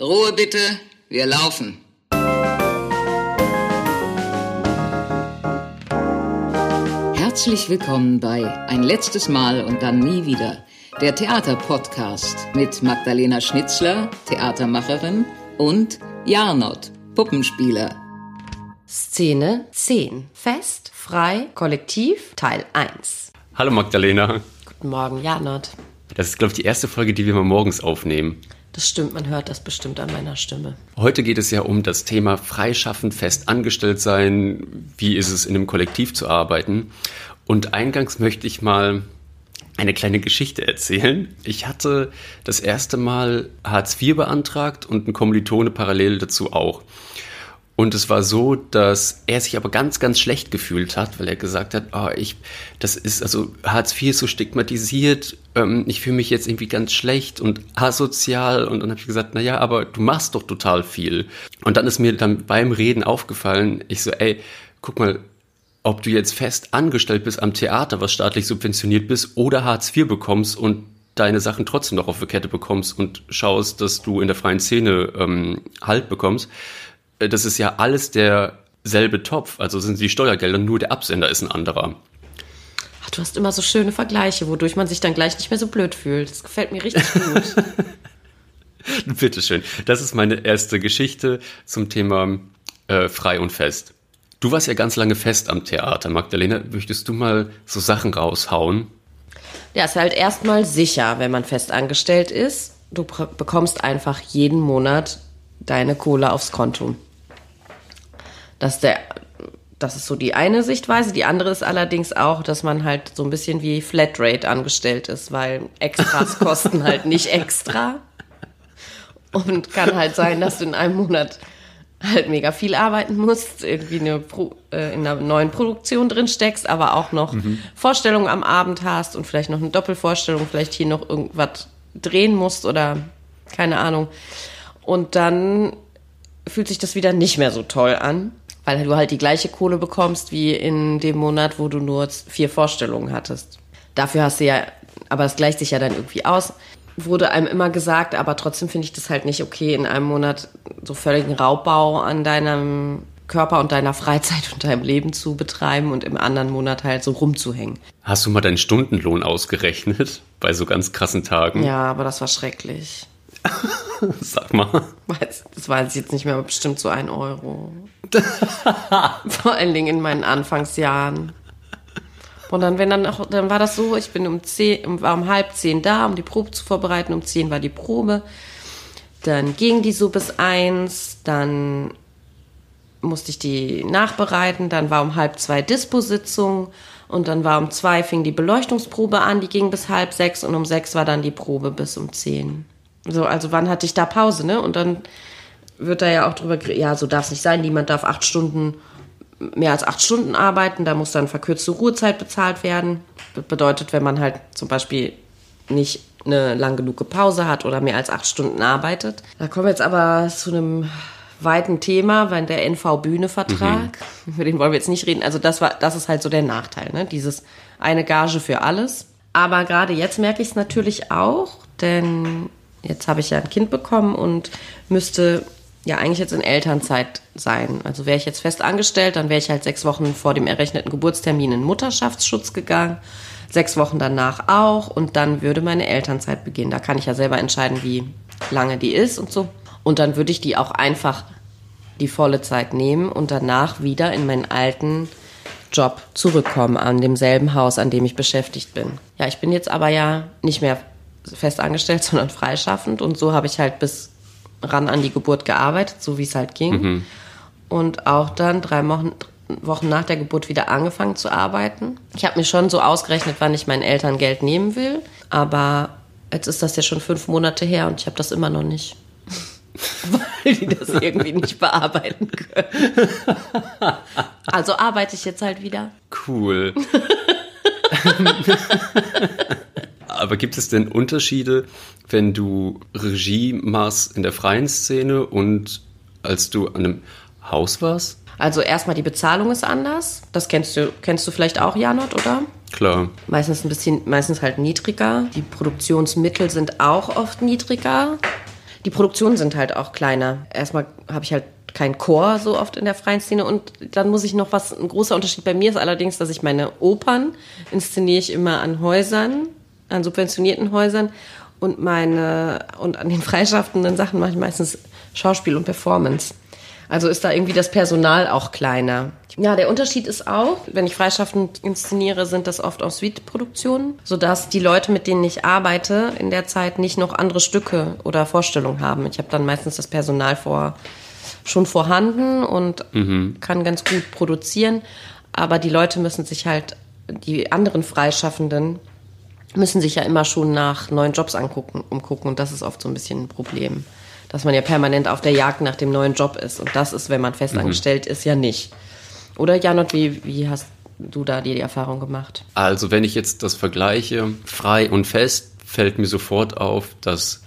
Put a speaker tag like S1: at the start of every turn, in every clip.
S1: Ruhe bitte, wir laufen. Herzlich willkommen bei Ein letztes Mal und dann nie wieder, der Theaterpodcast mit Magdalena Schnitzler, Theatermacherin, und Jarnot, Puppenspieler.
S2: Szene 10. Fest, frei, kollektiv, Teil 1.
S3: Hallo Magdalena.
S2: Guten Morgen, Janot.
S3: Das ist, glaube ich, die erste Folge, die wir mal morgens aufnehmen.
S2: Das stimmt, man hört das bestimmt an meiner Stimme.
S3: Heute geht es ja um das Thema Freischaffen, fest angestellt sein. Wie ist es, in einem Kollektiv zu arbeiten? Und eingangs möchte ich mal eine kleine Geschichte erzählen. Ich hatte das erste Mal Hartz IV beantragt und ein Kommilitone parallel dazu auch. Und es war so, dass er sich aber ganz, ganz schlecht gefühlt hat, weil er gesagt hat, oh, ich, das ist, also Hartz IV ist so stigmatisiert, ähm, ich fühle mich jetzt irgendwie ganz schlecht und asozial. Und dann habe ich gesagt, na ja, aber du machst doch total viel. Und dann ist mir dann beim Reden aufgefallen, ich so, ey, guck mal, ob du jetzt fest angestellt bist am Theater, was staatlich subventioniert bist, oder Hartz IV bekommst und deine Sachen trotzdem noch auf die Kette bekommst und schaust, dass du in der freien Szene ähm, Halt bekommst das ist ja alles derselbe Topf. Also sind die Steuergelder, nur der Absender ist ein anderer.
S2: Ach, du hast immer so schöne Vergleiche, wodurch man sich dann gleich nicht mehr so blöd fühlt. Das gefällt mir richtig gut.
S3: Bitteschön. Das ist meine erste Geschichte zum Thema äh, frei und fest. Du warst ja ganz lange fest am Theater, Magdalena. Möchtest du mal so Sachen raushauen?
S2: Ja, ist halt erstmal sicher, wenn man fest angestellt ist. Du bekommst einfach jeden Monat deine Kohle aufs Konto. Das ist, der, das ist so die eine Sichtweise. Die andere ist allerdings auch, dass man halt so ein bisschen wie Flatrate angestellt ist, weil Extras kosten halt nicht extra. Und kann halt sein, dass du in einem Monat halt mega viel arbeiten musst, irgendwie eine Pro, äh, in einer neuen Produktion drin steckst, aber auch noch mhm. Vorstellungen am Abend hast und vielleicht noch eine Doppelvorstellung, vielleicht hier noch irgendwas drehen musst oder keine Ahnung. Und dann fühlt sich das wieder nicht mehr so toll an weil du halt die gleiche Kohle bekommst wie in dem Monat, wo du nur vier Vorstellungen hattest. Dafür hast du ja, aber es gleicht sich ja dann irgendwie aus. Wurde einem immer gesagt, aber trotzdem finde ich das halt nicht okay, in einem Monat so völligen Raubbau an deinem Körper und deiner Freizeit und deinem Leben zu betreiben und im anderen Monat halt so rumzuhängen.
S3: Hast du mal deinen Stundenlohn ausgerechnet bei so ganz krassen Tagen?
S2: Ja, aber das war schrecklich.
S3: Sag mal.
S2: Das weiß ich jetzt nicht mehr, aber bestimmt so ein Euro. Vor allen Dingen in meinen Anfangsjahren. Und dann, wenn dann, auch, dann war das so, ich bin um zehn, war um halb zehn da, um die Probe zu vorbereiten. Um zehn war die Probe. Dann ging die so bis eins. Dann musste ich die nachbereiten. Dann war um halb zwei Disposition. Und dann war um zwei fing die Beleuchtungsprobe an. Die ging bis halb sechs. Und um sechs war dann die Probe bis um zehn. So, also wann hatte ich da Pause, ne? Und dann wird da ja auch drüber, ja, so darf es nicht sein. Niemand darf acht Stunden, mehr als acht Stunden arbeiten. Da muss dann verkürzte Ruhezeit bezahlt werden. Das bedeutet, wenn man halt zum Beispiel nicht eine lang genug Pause hat oder mehr als acht Stunden arbeitet. Da kommen wir jetzt aber zu einem weiten Thema, weil der NV-Bühne-Vertrag, mhm. über den wollen wir jetzt nicht reden. Also das war, das ist halt so der Nachteil, ne? Dieses eine Gage für alles. Aber gerade jetzt merke ich es natürlich auch, denn jetzt habe ich ja ein Kind bekommen und müsste ja eigentlich jetzt in Elternzeit sein. Also wäre ich jetzt fest angestellt, dann wäre ich halt sechs Wochen vor dem errechneten Geburtstermin in Mutterschaftsschutz gegangen, sechs Wochen danach auch und dann würde meine Elternzeit beginnen. Da kann ich ja selber entscheiden, wie lange die ist und so. Und dann würde ich die auch einfach die volle Zeit nehmen und danach wieder in meinen alten Job zurückkommen, an demselben Haus, an dem ich beschäftigt bin. Ja, ich bin jetzt aber ja nicht mehr fest angestellt, sondern freischaffend und so habe ich halt bis ran an die Geburt gearbeitet, so wie es halt ging. Mhm. Und auch dann drei Wochen, Wochen nach der Geburt wieder angefangen zu arbeiten. Ich habe mir schon so ausgerechnet, wann ich meinen Eltern Geld nehmen will. Aber jetzt ist das ja schon fünf Monate her und ich habe das immer noch nicht. Weil die das irgendwie nicht bearbeiten können. Also arbeite ich jetzt halt wieder.
S3: Cool. Aber gibt es denn Unterschiede, wenn du Regie machst in der freien Szene und als du an einem Haus warst?
S2: Also erstmal die Bezahlung ist anders. Das kennst du, kennst du vielleicht auch, Janot, oder?
S3: Klar.
S2: Meistens ein bisschen, meistens halt niedriger. Die Produktionsmittel sind auch oft niedriger. Die Produktionen sind halt auch kleiner. Erstmal habe ich halt kein Chor so oft in der freien Szene und dann muss ich noch was, ein großer Unterschied bei mir ist allerdings, dass ich meine Opern inszeniere ich immer an Häusern, an subventionierten Häusern und meine, und an den freischaffenden Sachen mache ich meistens Schauspiel und Performance. Also ist da irgendwie das Personal auch kleiner. Ja, der Unterschied ist auch, wenn ich freischaffend inszeniere, sind das oft auch Suite-Produktionen, sodass die Leute, mit denen ich arbeite, in der Zeit nicht noch andere Stücke oder Vorstellungen haben. Ich habe dann meistens das Personal vor, schon vorhanden und mhm. kann ganz gut produzieren. Aber die Leute müssen sich halt, die anderen Freischaffenden, müssen sich ja immer schon nach neuen Jobs angucken, umgucken. Und das ist oft so ein bisschen ein Problem dass man ja permanent auf der Jagd nach dem neuen Job ist. Und das ist, wenn man festangestellt mhm. ist, ja nicht. Oder Janot, wie, wie hast du da die, die Erfahrung gemacht?
S3: Also wenn ich jetzt das vergleiche, frei und fest, fällt mir sofort auf, dass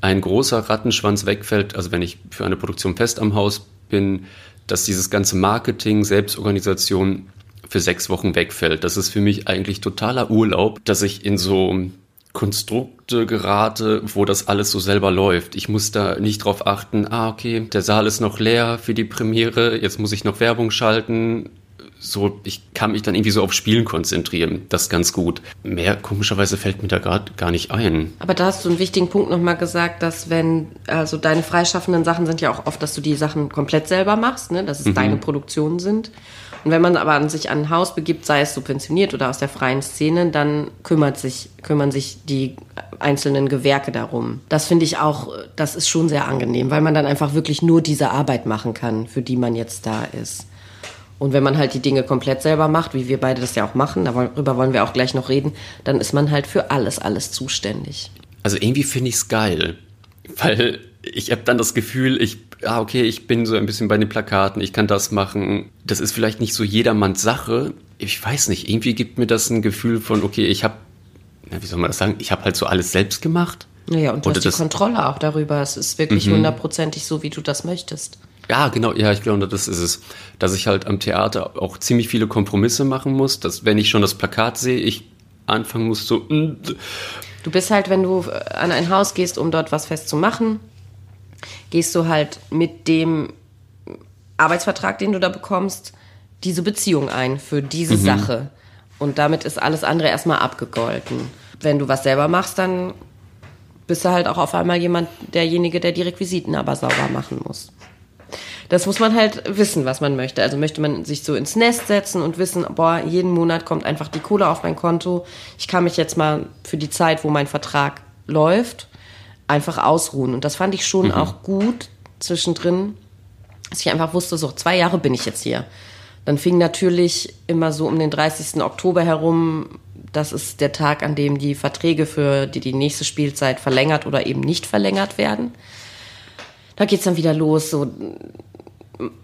S3: ein großer Rattenschwanz wegfällt. Also wenn ich für eine Produktion fest am Haus bin, dass dieses ganze Marketing, Selbstorganisation für sechs Wochen wegfällt. Das ist für mich eigentlich totaler Urlaub, dass ich in so Konstrukte gerate, wo das alles so selber läuft. Ich muss da nicht drauf achten, ah, okay, der Saal ist noch leer für die Premiere, jetzt muss ich noch Werbung schalten. So, ich kann mich dann irgendwie so auf Spielen konzentrieren. Das ist ganz gut. Mehr komischerweise fällt mir da gerade gar nicht ein.
S2: Aber da hast du einen wichtigen Punkt nochmal gesagt, dass wenn, also deine freischaffenden Sachen sind ja auch oft, dass du die Sachen komplett selber machst, ne? dass es mhm. deine Produktionen sind. Und wenn man aber an sich an ein Haus begibt, sei es subventioniert oder aus der freien Szene, dann kümmert sich, kümmern sich die einzelnen Gewerke darum. Das finde ich auch, das ist schon sehr angenehm, weil man dann einfach wirklich nur diese Arbeit machen kann, für die man jetzt da ist. Und wenn man halt die Dinge komplett selber macht, wie wir beide das ja auch machen, darüber wollen wir auch gleich noch reden, dann ist man halt für alles, alles zuständig.
S3: Also irgendwie finde ich es geil, weil ich habe dann das Gefühl, ich ah, okay, ich bin so ein bisschen bei den Plakaten, ich kann das machen. Das ist vielleicht nicht so jedermanns Sache. Ich weiß nicht, irgendwie gibt mir das ein Gefühl von, okay, ich habe, wie soll man das sagen, ich habe halt so alles selbst gemacht.
S2: Ja, und du Oder hast die Kontrolle auch darüber. Es ist wirklich mhm. hundertprozentig so, wie du das möchtest.
S3: Ja, genau, ja, ich glaube, das ist es. Dass ich halt am Theater auch ziemlich viele Kompromisse machen muss, dass wenn ich schon das Plakat sehe, ich anfangen muss so. Mm,
S2: du bist halt, wenn du an ein Haus gehst, um dort was festzumachen, gehst du halt mit dem Arbeitsvertrag, den du da bekommst, diese Beziehung ein für diese mhm. Sache. Und damit ist alles andere erstmal abgegolten. Wenn du was selber machst, dann bist du halt auch auf einmal jemand, derjenige, der die Requisiten aber sauber machen muss. Das muss man halt wissen, was man möchte. Also möchte man sich so ins Nest setzen und wissen, boah, jeden Monat kommt einfach die Kohle auf mein Konto. Ich kann mich jetzt mal für die Zeit, wo mein Vertrag läuft, einfach ausruhen. Und das fand ich schon mhm. auch gut zwischendrin, dass ich einfach wusste, so zwei Jahre bin ich jetzt hier. Dann fing natürlich immer so um den 30. Oktober herum, das ist der Tag, an dem die Verträge für die, die nächste Spielzeit verlängert oder eben nicht verlängert werden. Da geht's dann wieder los, so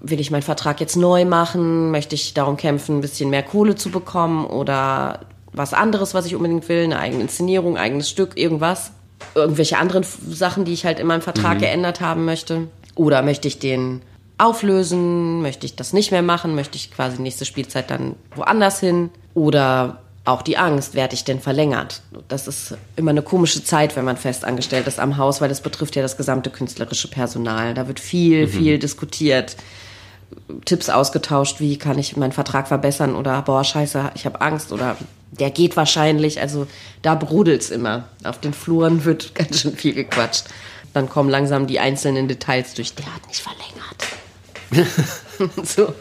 S2: will ich meinen Vertrag jetzt neu machen? Möchte ich darum kämpfen, ein bisschen mehr Kohle zu bekommen oder was anderes, was ich unbedingt will, eine eigene Inszenierung, eigenes Stück, irgendwas? Irgendwelche anderen Sachen, die ich halt in meinem Vertrag mhm. geändert haben möchte. Oder möchte ich den auflösen? Möchte ich das nicht mehr machen? Möchte ich quasi nächste Spielzeit dann woanders hin? Oder auch die Angst, werde ich denn verlängert? Das ist immer eine komische Zeit, wenn man festangestellt ist am Haus, weil das betrifft ja das gesamte künstlerische Personal. Da wird viel, mhm. viel diskutiert. Tipps ausgetauscht, wie kann ich meinen Vertrag verbessern oder boah, scheiße, ich habe Angst oder der geht wahrscheinlich, also da brodelt's immer. Auf den Fluren wird ganz schön viel gequatscht. Dann kommen langsam die einzelnen Details durch. Der hat nicht verlängert. so.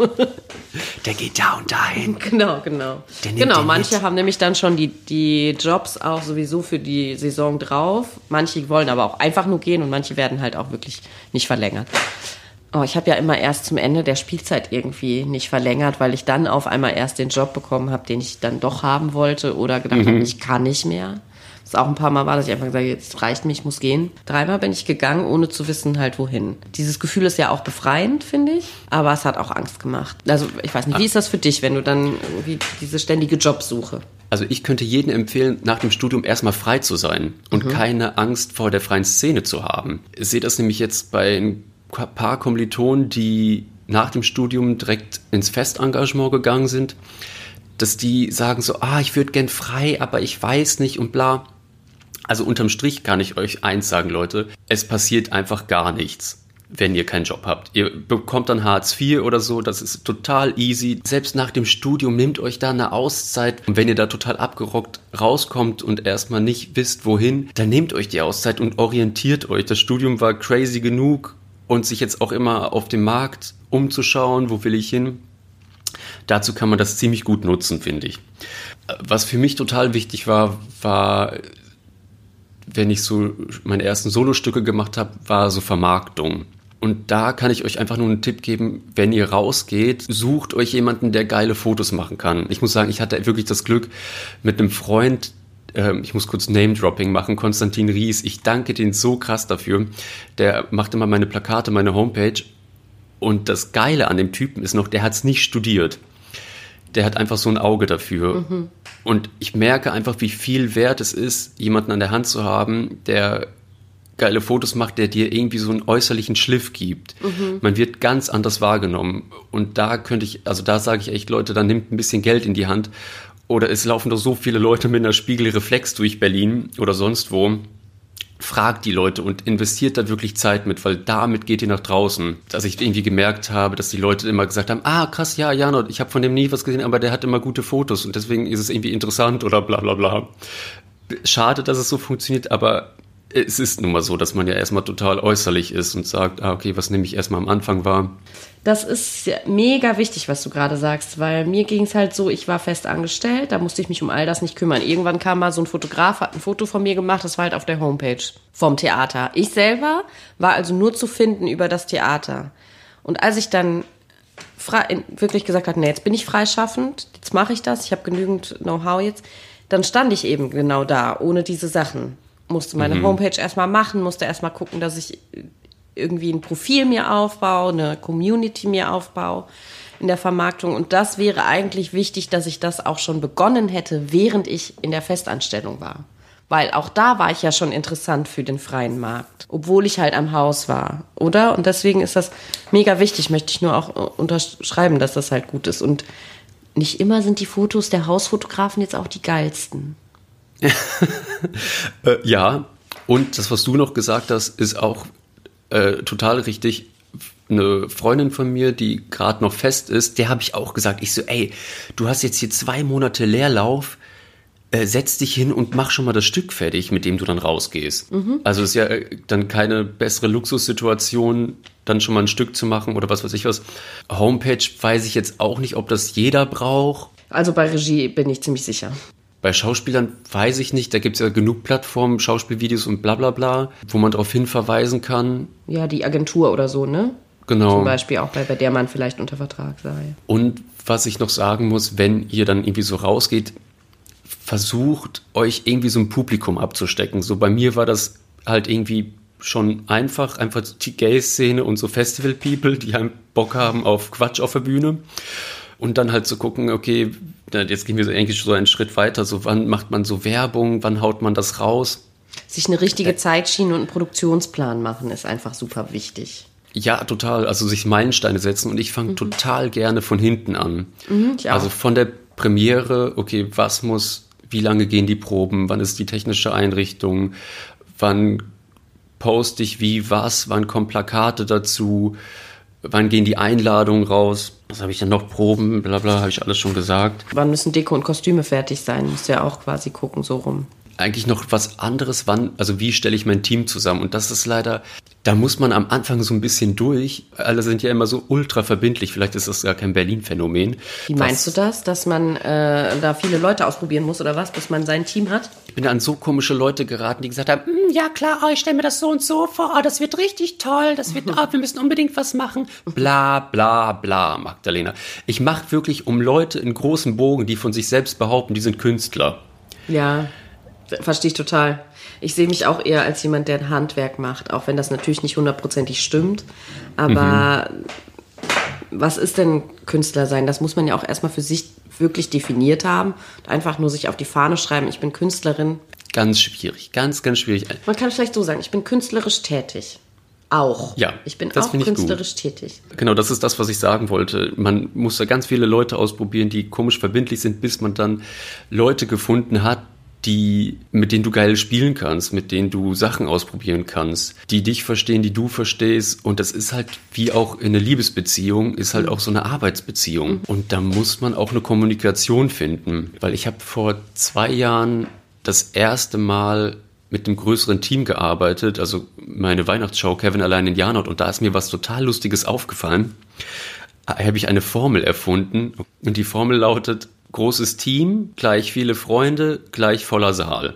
S3: Der geht da und dahin.
S2: Genau, genau. Genau, manche mit. haben nämlich dann schon die, die Jobs auch sowieso für die Saison drauf. Manche wollen aber auch einfach nur gehen und manche werden halt auch wirklich nicht verlängert. Oh, ich habe ja immer erst zum Ende der Spielzeit irgendwie nicht verlängert, weil ich dann auf einmal erst den Job bekommen habe, den ich dann doch haben wollte oder gedacht mhm. habe, ich kann nicht mehr. Das auch ein paar Mal war, dass ich einfach gesagt habe, jetzt reicht mich, ich muss gehen. Dreimal bin ich gegangen, ohne zu wissen halt wohin. Dieses Gefühl ist ja auch befreiend, finde ich, aber es hat auch Angst gemacht. Also ich weiß nicht, wie ist das für dich, wenn du dann irgendwie diese ständige Jobsuche?
S3: Also ich könnte jedem empfehlen, nach dem Studium erstmal frei zu sein und mhm. keine Angst vor der freien Szene zu haben. Ich sehe das nämlich jetzt bei paar Kommilitonen, die nach dem Studium direkt ins Festengagement gegangen sind, dass die sagen so, ah, ich würde gern frei, aber ich weiß nicht und bla. Also unterm Strich kann ich euch eins sagen, Leute. es passiert einfach gar nichts wenn ihr keinen Job habt. Ihr bekommt dann Hartz IV oder so, das ist total easy. Selbst nach dem Studium nehmt euch da eine Auszeit. Und wenn ihr da total abgerockt rauskommt und erstmal nicht wisst, wohin, dann nehmt euch die Auszeit und orientiert euch. Das Studium war crazy genug und sich jetzt auch immer auf dem Markt umzuschauen, wo will ich hin. Dazu kann man das ziemlich gut nutzen, finde ich. Was für mich total wichtig war, war wenn ich so meine ersten Solostücke gemacht habe, war so Vermarktung. Und da kann ich euch einfach nur einen Tipp geben, wenn ihr rausgeht, sucht euch jemanden, der geile Fotos machen kann. Ich muss sagen, ich hatte wirklich das Glück mit einem Freund, ich muss kurz Name-Dropping machen, Konstantin Ries. Ich danke den so krass dafür. Der macht immer meine Plakate, meine Homepage. Und das Geile an dem Typen ist noch, der hat es nicht studiert. Der hat einfach so ein Auge dafür. Mhm. Und ich merke einfach, wie viel wert es ist, jemanden an der Hand zu haben, der geile Fotos macht, der dir irgendwie so einen äußerlichen Schliff gibt. Mhm. Man wird ganz anders wahrgenommen. Und da könnte ich, also da sage ich echt, Leute, dann nimmt ein bisschen Geld in die Hand. Oder es laufen doch so viele Leute mit einer Spiegelreflex durch Berlin oder sonst wo. Fragt die Leute und investiert da wirklich Zeit mit, weil damit geht ihr nach draußen. Dass ich irgendwie gemerkt habe, dass die Leute immer gesagt haben, ah krass, ja, Janot, ich habe von dem nie was gesehen, aber der hat immer gute Fotos und deswegen ist es irgendwie interessant oder bla bla bla. Schade, dass es so funktioniert, aber es ist nun mal so, dass man ja erstmal total äußerlich ist und sagt, ah, okay, was nämlich erstmal am Anfang war.
S2: Das ist mega wichtig, was du gerade sagst, weil mir ging es halt so, ich war fest angestellt, da musste ich mich um all das nicht kümmern. Irgendwann kam mal so ein Fotograf, hat ein Foto von mir gemacht, das war halt auf der Homepage vom Theater. Ich selber war also nur zu finden über das Theater. Und als ich dann wirklich gesagt habe, nee, jetzt bin ich freischaffend, jetzt mache ich das, ich habe genügend Know-how jetzt, dann stand ich eben genau da, ohne diese Sachen musste meine mhm. Homepage erstmal machen, musste erstmal gucken, dass ich irgendwie ein Profil mir aufbaue, eine Community mir aufbaue in der Vermarktung. Und das wäre eigentlich wichtig, dass ich das auch schon begonnen hätte, während ich in der Festanstellung war. Weil auch da war ich ja schon interessant für den freien Markt, obwohl ich halt am Haus war, oder? Und deswegen ist das mega wichtig, möchte ich nur auch unterschreiben, dass das halt gut ist. Und nicht immer sind die Fotos der Hausfotografen jetzt auch die geilsten.
S3: äh, ja, und das, was du noch gesagt hast, ist auch äh, total richtig. Eine Freundin von mir, die gerade noch fest ist, der habe ich auch gesagt, ich so, ey, du hast jetzt hier zwei Monate Leerlauf, äh, setz dich hin und mach schon mal das Stück fertig, mit dem du dann rausgehst. Mhm. Also ist ja äh, dann keine bessere Luxussituation, dann schon mal ein Stück zu machen oder was weiß ich was. Homepage weiß ich jetzt auch nicht, ob das jeder braucht.
S2: Also bei Regie bin ich ziemlich sicher.
S3: Bei Schauspielern weiß ich nicht, da gibt es ja genug Plattformen, Schauspielvideos und bla bla bla, wo man darauf hinverweisen kann.
S2: Ja, die Agentur oder so, ne?
S3: Genau.
S2: Zum Beispiel auch bei, bei der man vielleicht unter Vertrag sei.
S3: Und was ich noch sagen muss, wenn ihr dann irgendwie so rausgeht, versucht euch irgendwie so ein Publikum abzustecken. So bei mir war das halt irgendwie schon einfach, einfach die Gay-Szene und so Festival-People, die halt Bock haben auf Quatsch auf der Bühne. Und dann halt zu gucken, okay, jetzt gehen wir so eigentlich so einen Schritt weiter. So, wann macht man so Werbung? Wann haut man das raus?
S2: Sich eine richtige Zeitschiene und einen Produktionsplan machen ist einfach super wichtig.
S3: Ja, total. Also sich Meilensteine setzen und ich fange mhm. total gerne von hinten an. Mhm, also von der Premiere, okay, was muss, wie lange gehen die Proben, wann ist die technische Einrichtung, wann poste ich wie was, wann kommen Plakate dazu, wann gehen die Einladungen raus, was habe ich denn noch, Proben, bla bla, habe ich alles schon gesagt.
S2: Wann müssen Deko und Kostüme fertig sein, musst du ja auch quasi gucken, so rum
S3: eigentlich noch was anderes, wann, also wie stelle ich mein Team zusammen? Und das ist leider, da muss man am Anfang so ein bisschen durch. Alle sind ja immer so ultra verbindlich. Vielleicht ist das gar kein Berlin-Phänomen.
S2: Wie meinst du das, dass man äh, da viele Leute ausprobieren muss oder was, bis man sein Team hat?
S3: Ich bin an so komische Leute geraten, die gesagt haben, hm, ja klar, oh, ich stelle mir das so und so vor, oh, das wird richtig toll, das wird, oh, wir müssen unbedingt was machen. Bla bla bla, Magdalena. Ich mache wirklich um Leute in großen Bogen, die von sich selbst behaupten, die sind Künstler.
S2: Ja. Verstehe ich total. Ich sehe mich auch eher als jemand, der ein Handwerk macht, auch wenn das natürlich nicht hundertprozentig stimmt. Aber mhm. was ist denn Künstler sein? Das muss man ja auch erstmal für sich wirklich definiert haben. Einfach nur sich auf die Fahne schreiben, ich bin Künstlerin.
S3: Ganz schwierig, ganz, ganz schwierig.
S2: Man kann vielleicht so sagen, ich bin künstlerisch tätig. Auch.
S3: Ja,
S2: ich bin auch künstlerisch tätig.
S3: Genau, das ist das, was ich sagen wollte. Man muss da ganz viele Leute ausprobieren, die komisch verbindlich sind, bis man dann Leute gefunden hat, die, mit denen du geil spielen kannst, mit denen du Sachen ausprobieren kannst, die dich verstehen, die du verstehst. Und das ist halt wie auch in einer Liebesbeziehung, ist halt auch so eine Arbeitsbeziehung. Und da muss man auch eine Kommunikation finden. Weil ich habe vor zwei Jahren das erste Mal mit einem größeren Team gearbeitet, also meine Weihnachtsshow Kevin allein in Janot und da ist mir was total Lustiges aufgefallen. Da habe ich eine Formel erfunden und die Formel lautet großes Team, gleich viele Freunde, gleich voller Saal.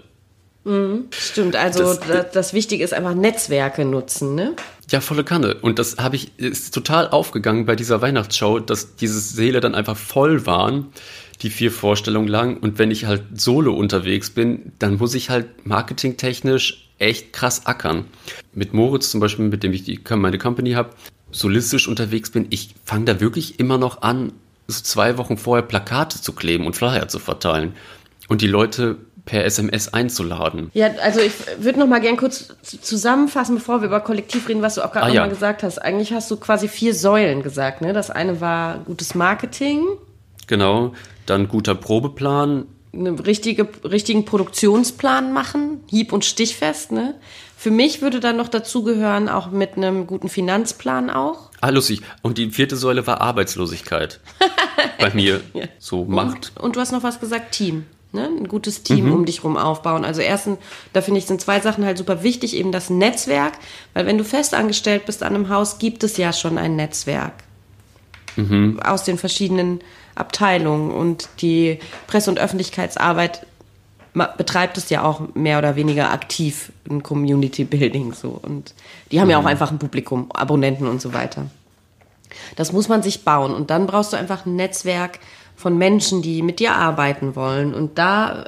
S2: Mhm, stimmt, also das, das, Wichtige ist einfach Netzwerke nutzen, ne?
S3: Ja, volle Kanne. Und das habe ich, ist total aufgegangen bei dieser Weihnachtsshow, dass diese Seele dann einfach voll waren die vier Vorstellungen lang. Und wenn ich halt solo unterwegs bin, dann muss ich halt marketingtechnisch echt krass ackern. Mit Moritz zum Beispiel, mit dem ich die, meine Company habe, solistisch unterwegs bin, ich fange da wirklich immer noch an, so zwei Wochen vorher Plakate zu kleben und Flyer zu verteilen und die Leute per SMS einzuladen.
S2: Ja, also ich würde noch mal gern kurz zusammenfassen, bevor wir über Kollektiv reden, was du auch gerade ah, ja. mal gesagt hast. Eigentlich hast du quasi vier Säulen gesagt. Ne? Das eine war gutes Marketing.
S3: Genau. Dann guter Probeplan.
S2: Einen richtige, richtigen Produktionsplan machen, hieb- und stichfest. Ne? Für mich würde dann noch dazugehören, auch mit einem guten Finanzplan auch.
S3: Ah, lustig. Und die vierte Säule war Arbeitslosigkeit. Bei mir. ja. So Macht.
S2: Und, und, du hast noch was gesagt, Team. Ne? Ein gutes Team mhm. um dich rum aufbauen. Also erstens, da finde ich, sind zwei Sachen halt super wichtig. Eben das Netzwerk. Weil wenn du festangestellt bist an einem Haus, gibt es ja schon ein Netzwerk. Mhm. Aus den verschiedenen Abteilung und die Presse- und Öffentlichkeitsarbeit betreibt es ja auch mehr oder weniger aktiv in Community Building so und die haben mhm. ja auch mhm. einfach ein Publikum, Abonnenten und so weiter. Das muss man sich bauen und dann brauchst du einfach ein Netzwerk von Menschen, die mit dir arbeiten wollen und da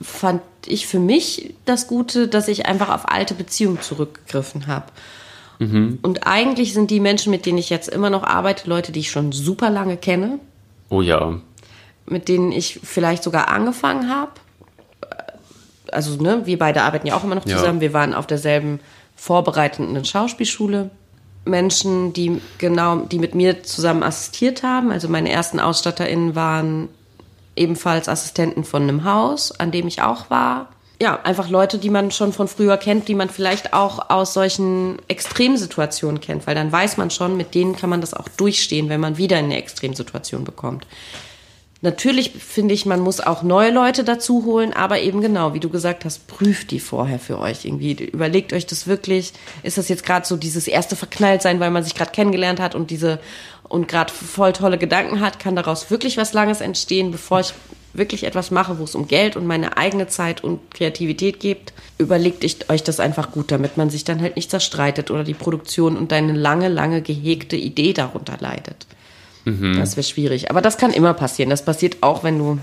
S2: fand ich für mich das Gute, dass ich einfach auf alte Beziehungen zurückgegriffen habe. Mhm. Und eigentlich sind die Menschen, mit denen ich jetzt immer noch arbeite, Leute, die ich schon super lange kenne,
S3: Oh ja.
S2: Mit denen ich vielleicht sogar angefangen habe. Also, ne, wir beide arbeiten ja auch immer noch zusammen. Ja. Wir waren auf derselben vorbereitenden Schauspielschule. Menschen, die genau, die mit mir zusammen assistiert haben. Also meine ersten AusstatterInnen waren ebenfalls Assistenten von einem Haus, an dem ich auch war. Ja, einfach Leute, die man schon von früher kennt, die man vielleicht auch aus solchen Extremsituationen kennt, weil dann weiß man schon, mit denen kann man das auch durchstehen, wenn man wieder in eine Extremsituation bekommt. Natürlich finde ich, man muss auch neue Leute dazu holen, aber eben genau, wie du gesagt hast, prüft die vorher für euch irgendwie. Überlegt euch das wirklich. Ist das jetzt gerade so dieses erste Verknalltsein, weil man sich gerade kennengelernt hat und diese und gerade voll tolle Gedanken hat, kann daraus wirklich was Langes entstehen, bevor ich wirklich etwas mache, wo es um Geld und meine eigene Zeit und Kreativität geht, überlegt euch das einfach gut, damit man sich dann halt nicht zerstreitet oder die Produktion und deine lange, lange gehegte Idee darunter leidet. Mhm. Das wäre schwierig. Aber das kann immer passieren. Das passiert auch, wenn du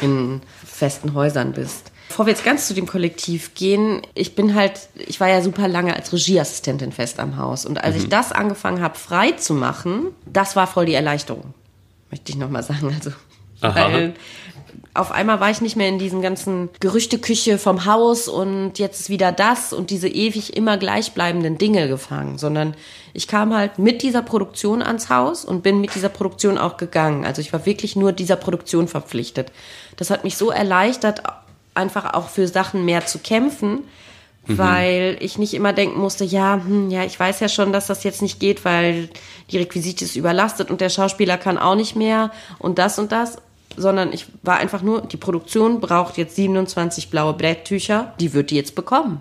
S2: in festen Häusern bist. Bevor wir jetzt ganz zu dem Kollektiv gehen, ich bin halt, ich war ja super lange als Regieassistentin fest am Haus. Und als mhm. ich das angefangen habe, frei zu machen, das war voll die Erleichterung. Möchte ich nochmal sagen. Also, Aha. weil auf einmal war ich nicht mehr in diesen ganzen Gerüchteküche vom Haus und jetzt ist wieder das und diese ewig immer gleichbleibenden Dinge gefangen, sondern ich kam halt mit dieser Produktion ans Haus und bin mit dieser Produktion auch gegangen. Also ich war wirklich nur dieser Produktion verpflichtet. Das hat mich so erleichtert, einfach auch für Sachen mehr zu kämpfen, mhm. weil ich nicht immer denken musste, ja, hm, ja, ich weiß ja schon, dass das jetzt nicht geht, weil die Requisite ist überlastet und der Schauspieler kann auch nicht mehr und das und das sondern ich war einfach nur, die Produktion braucht jetzt 27 blaue Blättücher, die wird die jetzt bekommen.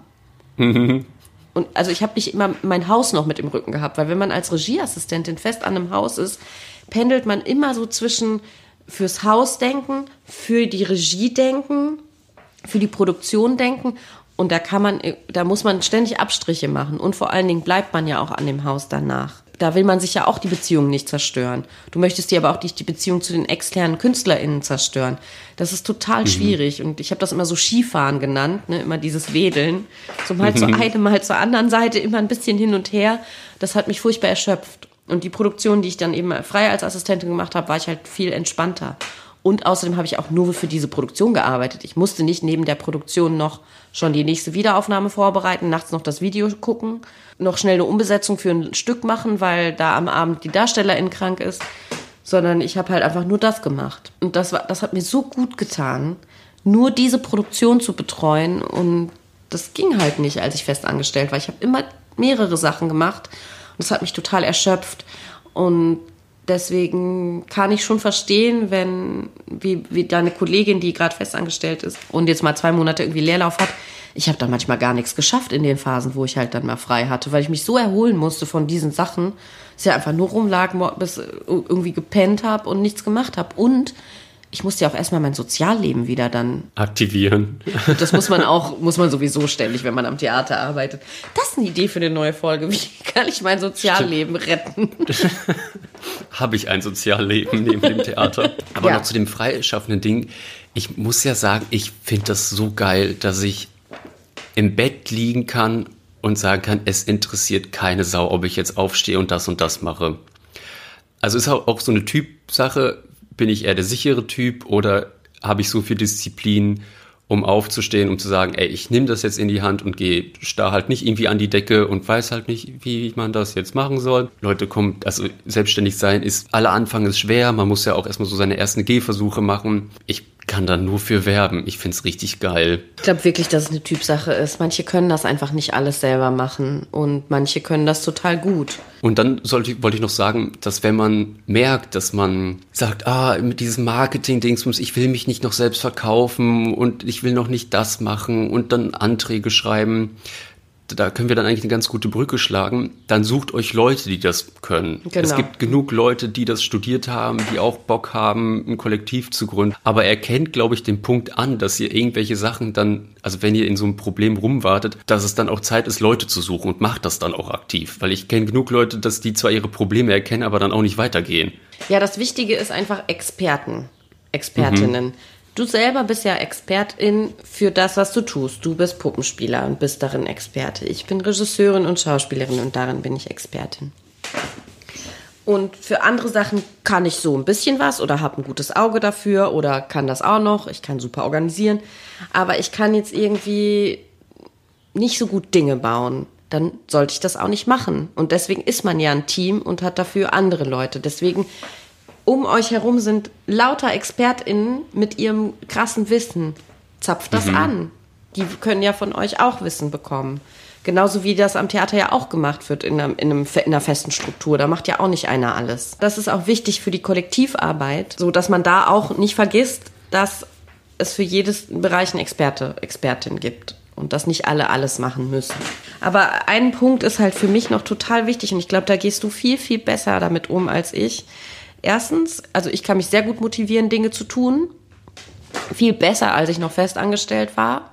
S2: Und also ich habe nicht immer mein Haus noch mit im Rücken gehabt, weil wenn man als Regieassistentin fest an einem Haus ist, pendelt man immer so zwischen fürs Haus denken, für die Regie denken, für die Produktion denken. Und da kann man, da muss man ständig Abstriche machen. Und vor allen Dingen bleibt man ja auch an dem Haus danach da will man sich ja auch die Beziehung nicht zerstören. Du möchtest dir aber auch nicht die Beziehung zu den externen KünstlerInnen zerstören. Das ist total mhm. schwierig. Und ich habe das immer so Skifahren genannt, ne? immer dieses Wedeln. So mal mhm. zur einen, mal zur anderen Seite, immer ein bisschen hin und her. Das hat mich furchtbar erschöpft. Und die Produktion, die ich dann eben frei als Assistentin gemacht habe, war ich halt viel entspannter. Und außerdem habe ich auch nur für diese Produktion gearbeitet. Ich musste nicht neben der Produktion noch schon die nächste Wiederaufnahme vorbereiten, nachts noch das Video gucken, noch schnell eine Umbesetzung für ein Stück machen, weil da am Abend die Darstellerin krank ist, sondern ich habe halt einfach nur das gemacht. Und das war, das hat mir so gut getan, nur diese Produktion zu betreuen. Und das ging halt nicht, als ich fest angestellt war. Ich habe immer mehrere Sachen gemacht und das hat mich total erschöpft. Und deswegen kann ich schon verstehen, wenn, wie, wie deine Kollegin, die gerade festangestellt ist und jetzt mal zwei Monate irgendwie Leerlauf hat, ich habe da manchmal gar nichts geschafft in den Phasen, wo ich halt dann mal frei hatte, weil ich mich so erholen musste von diesen Sachen, dass ich einfach nur rumlag, bis irgendwie gepennt habe und nichts gemacht habe. Und ich musste ja auch erstmal mein Sozialleben wieder dann
S3: aktivieren.
S2: Das muss man auch, muss man sowieso ständig, wenn man am Theater arbeitet. Das ist eine Idee für eine neue Folge. Wie kann ich mein Sozialleben retten?
S3: Habe ich ein Sozialleben neben dem Theater? Aber ja. noch zu dem freischaffenden Ding. Ich muss ja sagen, ich finde das so geil, dass ich im Bett liegen kann und sagen kann, es interessiert keine Sau, ob ich jetzt aufstehe und das und das mache. Also ist auch so eine Typsache, bin ich eher der sichere Typ oder habe ich so viel Disziplin, um aufzustehen, um zu sagen, ey, ich nehme das jetzt in die Hand und gehe starr halt nicht irgendwie an die Decke und weiß halt nicht, wie man das jetzt machen soll. Leute kommen, also selbstständig sein ist, alle Anfang ist schwer, man muss ja auch erstmal so seine ersten Gehversuche machen. Ich kann da nur für werben. Ich finde es richtig geil.
S2: Ich glaube wirklich, dass es eine Typsache ist. Manche können das einfach nicht alles selber machen und manche können das total gut.
S3: Und dann sollte, wollte ich noch sagen, dass wenn man merkt, dass man sagt, ah, mit diesem Marketing-Dingsbums, ich will mich nicht noch selbst verkaufen und ich will noch nicht das machen und dann Anträge schreiben, da können wir dann eigentlich eine ganz gute Brücke schlagen. Dann sucht euch Leute, die das können. Genau. Es gibt genug Leute, die das studiert haben, die auch Bock haben, ein Kollektiv zu gründen. Aber erkennt, glaube ich, den Punkt an, dass ihr irgendwelche Sachen dann, also wenn ihr in so einem Problem rumwartet, dass es dann auch Zeit ist, Leute zu suchen und macht das dann auch aktiv. Weil ich kenne genug Leute, dass die zwar ihre Probleme erkennen, aber dann auch nicht weitergehen.
S2: Ja, das Wichtige ist einfach Experten, Expertinnen. Mhm Du selber bist ja Expertin für das, was du tust. Du bist Puppenspieler und bist darin Experte. Ich bin Regisseurin und Schauspielerin und darin bin ich Expertin. Und für andere Sachen kann ich so ein bisschen was oder habe ein gutes Auge dafür oder kann das auch noch. Ich kann super organisieren. Aber ich kann jetzt irgendwie nicht so gut Dinge bauen. Dann sollte ich das auch nicht machen. Und deswegen ist man ja ein Team und hat dafür andere Leute. Deswegen um euch herum sind lauter ExpertInnen mit ihrem krassen Wissen. Zapft das mhm. an. Die können ja von euch auch Wissen bekommen. Genauso wie das am Theater ja auch gemacht wird in einer, in, einem, in einer festen Struktur. Da macht ja auch nicht einer alles. Das ist auch wichtig für die Kollektivarbeit, so dass man da auch nicht vergisst, dass es für jedes Bereich eine Experte, Expertin gibt und dass nicht alle alles machen müssen. Aber ein Punkt ist halt für mich noch total wichtig und ich glaube, da gehst du viel, viel besser damit um als ich. Erstens, also ich kann mich sehr gut motivieren, Dinge zu tun. Viel besser, als ich noch fest angestellt war.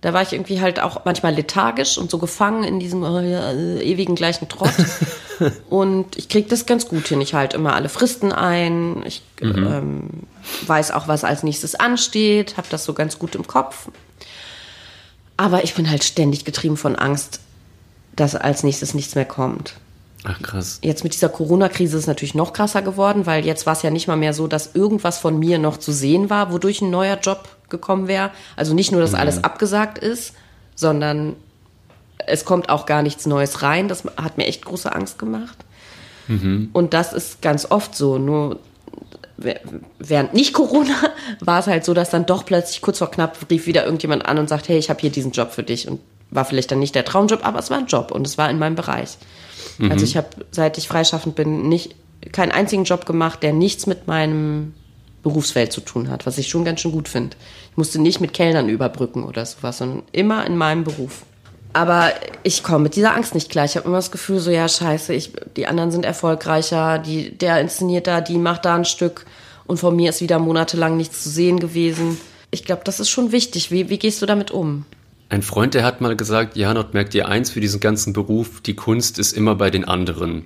S2: Da war ich irgendwie halt auch manchmal lethargisch und so gefangen in diesem äh, ewigen gleichen Trott. und ich kriege das ganz gut hin. Ich halte immer alle Fristen ein. Ich mhm. ähm, weiß auch, was als nächstes ansteht, habe das so ganz gut im Kopf. Aber ich bin halt ständig getrieben von Angst, dass als nächstes nichts mehr kommt.
S3: Ach krass.
S2: Jetzt mit dieser Corona-Krise ist es natürlich noch krasser geworden, weil jetzt war es ja nicht mal mehr so, dass irgendwas von mir noch zu sehen war, wodurch ein neuer Job gekommen wäre. Also nicht nur, dass mhm. alles abgesagt ist, sondern es kommt auch gar nichts Neues rein. Das hat mir echt große Angst gemacht. Mhm. Und das ist ganz oft so. Nur während nicht Corona war es halt so, dass dann doch plötzlich kurz vor knapp rief wieder irgendjemand an und sagt, hey, ich habe hier diesen Job für dich. Und war vielleicht dann nicht der Traumjob, aber es war ein Job und es war in meinem Bereich. Mhm. Also ich habe, seit ich freischaffend bin, nicht keinen einzigen Job gemacht, der nichts mit meinem Berufsfeld zu tun hat, was ich schon ganz schön gut finde. Ich musste nicht mit Kellnern überbrücken oder sowas, sondern immer in meinem Beruf. Aber ich komme mit dieser Angst nicht klar. Ich habe immer das Gefühl, so ja, scheiße, ich, die anderen sind erfolgreicher, die, der inszeniert da, die macht da ein Stück und von mir ist wieder monatelang nichts zu sehen gewesen. Ich glaube, das ist schon wichtig. Wie, wie gehst du damit um?
S3: Ein Freund, der hat mal gesagt, Janot, merkt dir eins für diesen ganzen Beruf, die Kunst ist immer bei den anderen.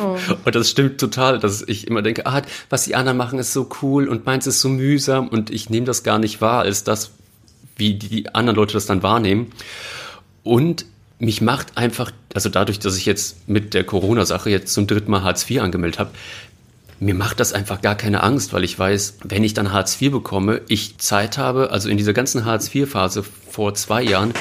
S3: Oh. und das stimmt total, dass ich immer denke, ah, was die anderen machen, ist so cool und meins ist so mühsam und ich nehme das gar nicht wahr als das, wie die anderen Leute das dann wahrnehmen. Und mich macht einfach, also dadurch, dass ich jetzt mit der Corona-Sache jetzt zum dritten Mal Hartz IV angemeldet habe, mir macht das einfach gar keine Angst, weil ich weiß, wenn ich dann Hartz IV bekomme, ich Zeit habe, also in dieser ganzen Hartz IV-Phase vor zwei Jahren,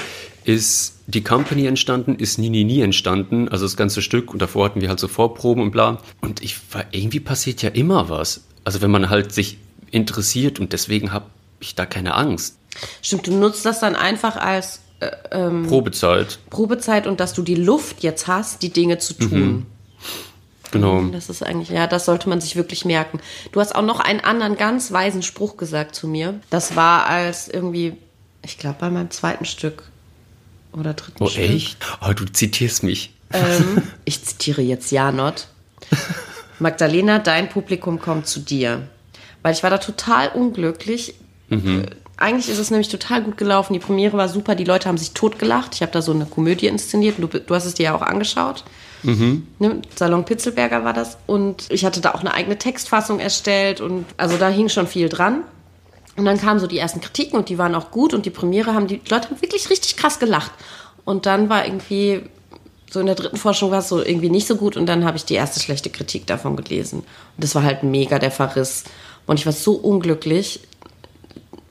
S3: ist die Company entstanden, ist Nie Nie Nie entstanden, also das ganze Stück und davor hatten wir halt so Vorproben und bla. Und ich war, irgendwie passiert ja immer was. Also wenn man halt sich interessiert und deswegen habe ich da keine Angst.
S2: Stimmt, du nutzt das dann einfach als äh, ähm,
S3: Probezeit.
S2: Probezeit und dass du die Luft jetzt hast, die Dinge zu tun.
S3: Genau.
S2: Das ist eigentlich, ja, das sollte man sich wirklich merken. Du hast auch noch einen anderen ganz weisen Spruch gesagt zu mir. Das war als irgendwie, ich glaube, bei meinem zweiten Stück oder dritten
S3: Oh,
S2: Stück.
S3: echt? Oh, du zitierst mich.
S2: Ähm, ich zitiere jetzt Janot. Magdalena, dein Publikum kommt zu dir. Weil ich war da total unglücklich. Äh, Eigentlich ist es nämlich total gut gelaufen. Die Premiere war super. Die Leute haben sich totgelacht. Ich habe da so eine Komödie inszeniert. Du, du hast es dir ja auch angeschaut. Ne? Salon Pitzelberger war das. Und ich hatte da auch eine eigene Textfassung erstellt. Und also da hing schon viel dran. Und dann kamen so die ersten Kritiken und die waren auch gut. Und die Premiere haben die Leute haben wirklich richtig krass gelacht. Und dann war irgendwie so in der dritten Forschung war es so irgendwie nicht so gut und dann habe ich die erste schlechte Kritik davon gelesen. Und das war halt mega der Verriss. Und ich war so unglücklich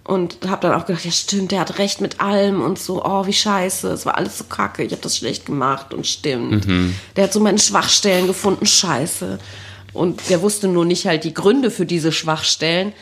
S2: und habe dann auch gedacht, ja stimmt, der hat recht mit allem und so, oh wie scheiße, es war alles so kacke, ich habe das schlecht gemacht und stimmt. Der hat so meine Schwachstellen gefunden, scheiße. Und der wusste nur nicht halt die Gründe für diese Schwachstellen.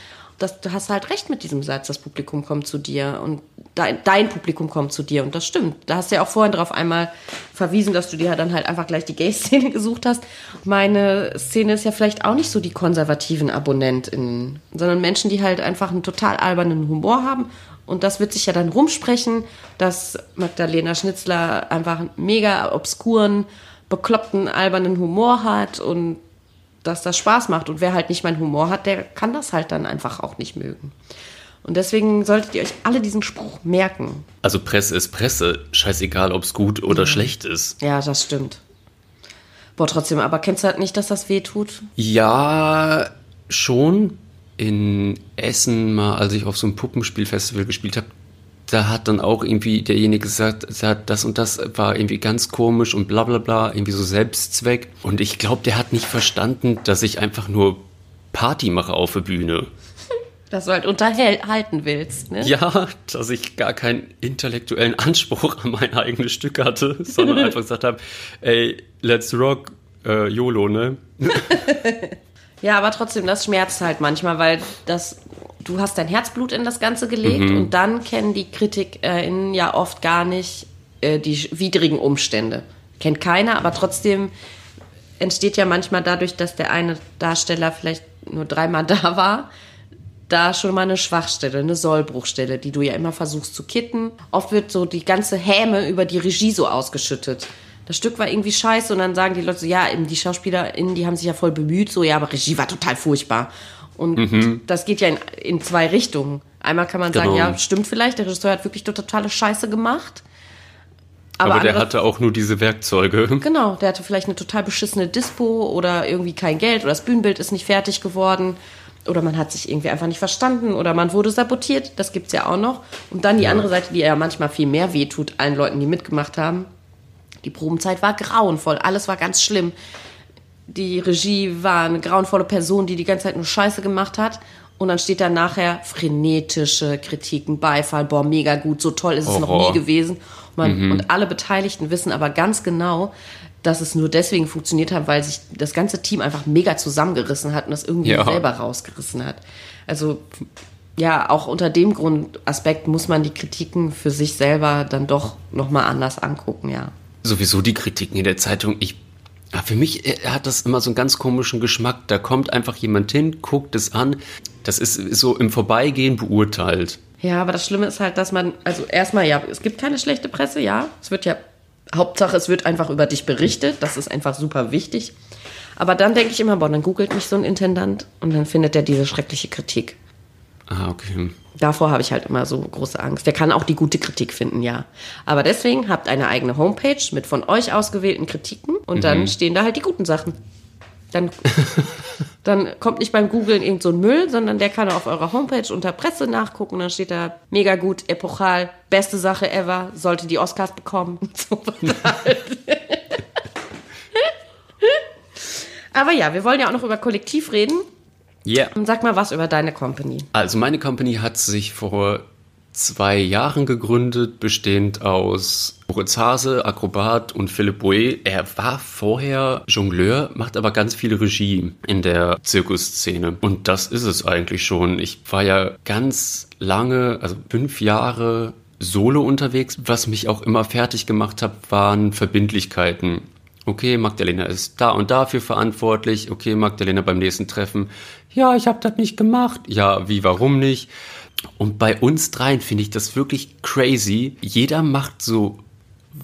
S2: Das, du hast halt recht mit diesem Satz, das Publikum kommt zu dir und dein, dein Publikum kommt zu dir und das stimmt. Da hast du ja auch vorhin drauf einmal verwiesen, dass du dir dann halt einfach gleich die Gay-Szene gesucht hast. Meine Szene ist ja vielleicht auch nicht so die konservativen AbonnentInnen, sondern Menschen, die halt einfach einen total albernen Humor haben und das wird sich ja dann rumsprechen, dass Magdalena Schnitzler einfach einen mega obskuren, bekloppten, albernen Humor hat und dass das Spaß macht. Und wer halt nicht meinen Humor hat, der kann das halt dann einfach auch nicht mögen. Und deswegen solltet ihr euch alle diesen Spruch merken.
S3: Also Presse ist Presse. Scheißegal, ob es gut oder schlecht ist.
S2: Ja, das stimmt. Boah, trotzdem, aber kennst du halt nicht, dass das weh tut?
S3: Ja, schon. In Essen mal, als ich auf so einem Puppenspielfestival gespielt habe, da hat dann auch irgendwie derjenige gesagt, das und das war irgendwie ganz komisch und bla bla bla, irgendwie so Selbstzweck. Und ich glaube, der hat nicht verstanden, dass ich einfach nur Party mache auf der Bühne.
S2: Dass du halt unterhalten willst, ne?
S3: Ja, dass ich gar keinen intellektuellen Anspruch an mein eigenes Stück hatte, sondern einfach gesagt habe, ey, let's rock, äh, YOLO, ne?
S2: Ja, aber trotzdem, das schmerzt halt manchmal, weil das, du hast dein Herzblut in das Ganze gelegt und dann kennen die KritikerInnen ja oft gar nicht äh, die widrigen Umstände. Kennt keiner, aber trotzdem entsteht ja manchmal dadurch, dass der eine Darsteller vielleicht nur dreimal da war, da schon mal eine Schwachstelle, eine Sollbruchstelle, die du ja immer versuchst zu kitten. Oft wird so die ganze Häme über die Regie so ausgeschüttet. Das Stück war irgendwie scheiße und dann sagen die Leute so, ja, die SchauspielerInnen, die haben sich ja voll bemüht, so, ja, aber Regie war total furchtbar. Und das geht ja in, in zwei Richtungen. Einmal kann man sagen,
S3: Genau.
S2: ja, stimmt vielleicht, der Regisseur hat wirklich totale Scheiße gemacht.
S3: Aber, der
S2: andere-
S3: hatte auch nur diese Werkzeuge.
S2: Genau, der hatte vielleicht eine total beschissene Dispo oder irgendwie kein Geld oder das Bühnenbild ist nicht fertig geworden oder man hat sich irgendwie einfach nicht verstanden oder man wurde sabotiert, das gibt's ja auch noch. Und dann die andere Seite, die ja manchmal viel mehr wehtut, allen Leuten, die mitgemacht haben. Die Probenzeit war grauenvoll, alles war ganz schlimm. Die Regie war eine grauenvolle Person, die die ganze Zeit nur Scheiße gemacht hat. Und dann steht da nachher frenetische Kritiken, Beifall, boah, mega gut, so toll ist es noch
S3: Horror.
S2: nie gewesen. Und, man, und alle Beteiligten wissen aber ganz genau, dass es nur deswegen funktioniert hat, weil sich das ganze Team einfach mega zusammengerissen hat und das irgendwie
S3: Ja.
S2: selber rausgerissen hat. Also ja, auch unter dem Grundaspekt muss man die Kritiken für sich selber dann doch nochmal anders angucken, ja.
S3: Sowieso die Kritiken in der Zeitung. Ich, für mich äh, hat das immer so einen ganz komischen Geschmack. Da kommt einfach jemand hin, guckt es an. Das ist so im Vorbeigehen beurteilt.
S2: Ja, aber das Schlimme ist halt, dass man, also erstmal, ja, es gibt keine schlechte Presse, ja. Es wird ja, Hauptsache, es wird einfach über dich berichtet. Das ist einfach super wichtig. Aber dann denke ich immer, boah, dann googelt mich so ein Intendant und dann findet er diese schreckliche Kritik.
S3: Ah, okay.
S2: Davor habe ich halt immer so große Angst. Der kann auch die gute Kritik finden, ja. Aber deswegen habt eine eigene Homepage mit von euch ausgewählten Kritiken und dann stehen da halt die guten Sachen. Dann, dann kommt nicht beim Googlen irgend so ein Müll, sondern der kann auf eurer Homepage unter Presse nachgucken. Dann steht da mega gut, epochal, beste Sache ever, sollte die Oscars bekommen. So halt. Aber ja, wir wollen ja auch noch über Kollektiv reden.
S3: Ja.
S2: Und sag mal was über deine Company.
S3: Also meine Company hat sich vor zwei Jahren gegründet, bestehend aus Moritz Hase, Akrobat und Philipp Boe. Er war vorher Jongleur, macht aber ganz viel Regie in der Zirkusszene. Und das ist es eigentlich schon. Ich war ja ganz lange, also fünf Jahre solo unterwegs. Was mich auch immer fertig gemacht hat, waren Verbindlichkeiten. Okay, Magdalena ist da und dafür verantwortlich. Okay, Magdalena beim nächsten Treffen. Ja, ich habe das nicht gemacht. Ja, wie, warum nicht? Und bei uns dreien finde ich das wirklich crazy. Jeder macht so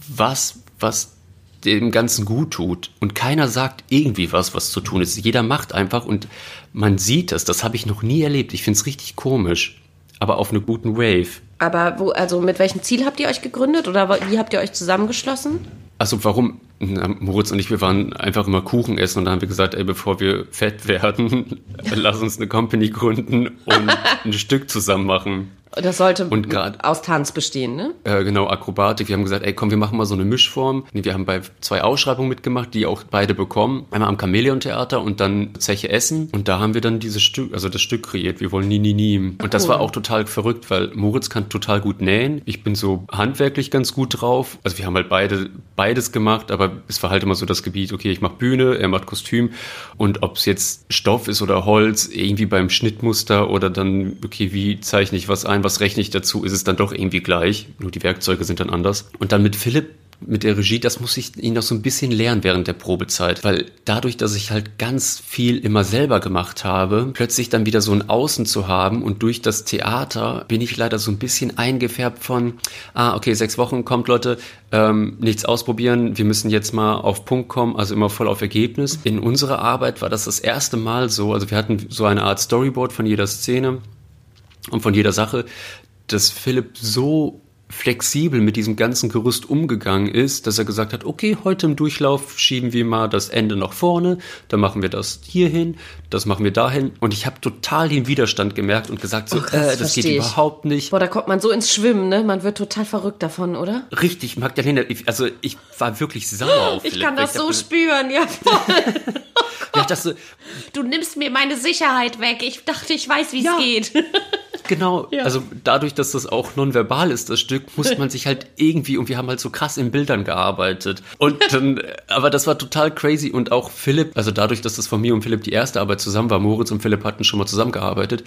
S3: was, was dem Ganzen gut tut. Und keiner sagt irgendwie was, was zu tun ist. Jeder macht einfach und man sieht das. Das habe ich noch nie erlebt. Ich finde es richtig komisch. Aber auf einer guten Wave.
S2: Aber wo, also mit welchem Ziel habt ihr euch gegründet oder wie habt ihr euch zusammengeschlossen?
S3: Also warum? Na, Moritz und ich, wir waren einfach immer Kuchen essen und dann haben wir gesagt, ey, bevor wir fett werden, lass uns eine Company gründen und ein Stück zusammen machen.
S2: Das sollte und grad, aus Tanz bestehen, ne?
S3: Äh, genau, Akrobatik. Wir haben gesagt, ey, komm, wir machen mal so eine Mischform. Wir haben bei zwei Ausschreibungen mitgemacht, die auch beide bekommen. Einmal am Chamäleon-Theater und dann Zeche Essen. Und da haben wir dann dieses Stück, also das Stück kreiert. Wir wollen nie, nie, nie. Und cool. das war auch total verrückt, weil Moritz kann total gut nähen. Ich bin so handwerklich ganz gut drauf. Also wir haben halt beide beides gemacht, aber es war halt immer so das Gebiet, okay, ich mache Bühne, er macht Kostüm. Und ob es jetzt Stoff ist oder Holz, irgendwie beim Schnittmuster oder dann, okay, wie zeichne ich was ein, was rechne ich dazu, ist es dann doch irgendwie gleich. Nur die Werkzeuge sind dann anders. Und dann mit Philipp mit der Regie, das muss ich ihn noch so ein bisschen lernen während der Probezeit, weil dadurch, dass ich halt ganz viel immer selber gemacht habe, plötzlich dann wieder so ein Außen zu haben und durch das Theater bin ich leider so ein bisschen eingefärbt von, ah, okay, sechs Wochen kommt Leute, ähm, nichts ausprobieren, wir müssen jetzt mal auf Punkt kommen, also immer voll auf Ergebnis. In unserer Arbeit war das das erste Mal so, also wir hatten so eine Art Storyboard von jeder Szene und von jeder Sache, dass Philipp so flexibel mit diesem ganzen Gerüst umgegangen ist, dass er gesagt hat, okay, heute im Durchlauf schieben wir mal das Ende nach vorne, dann machen wir das hier hin, das machen wir dahin. Und ich habe total den Widerstand gemerkt und gesagt, so, oh, krass, äh, das geht ich. überhaupt nicht.
S2: Boah, da kommt man so ins Schwimmen, ne? Man wird total verrückt davon, oder?
S3: Richtig, Magdalena, ich, also ich war wirklich sauer auf
S2: Ich Philipp, kann das so dachte, spüren, ja voll.
S3: ich dachte,
S2: du nimmst mir meine Sicherheit weg. Ich dachte, ich weiß, wie es ja. geht.
S3: Genau, ja. also dadurch, dass das auch nonverbal ist, das Stück, muss man sich halt irgendwie, und wir haben halt so krass in Bildern gearbeitet. Und dann, aber das war total crazy. Und auch Philipp, also dadurch, dass das von mir und Philipp die erste Arbeit zusammen war, Moritz und Philipp hatten schon mal zusammengearbeitet,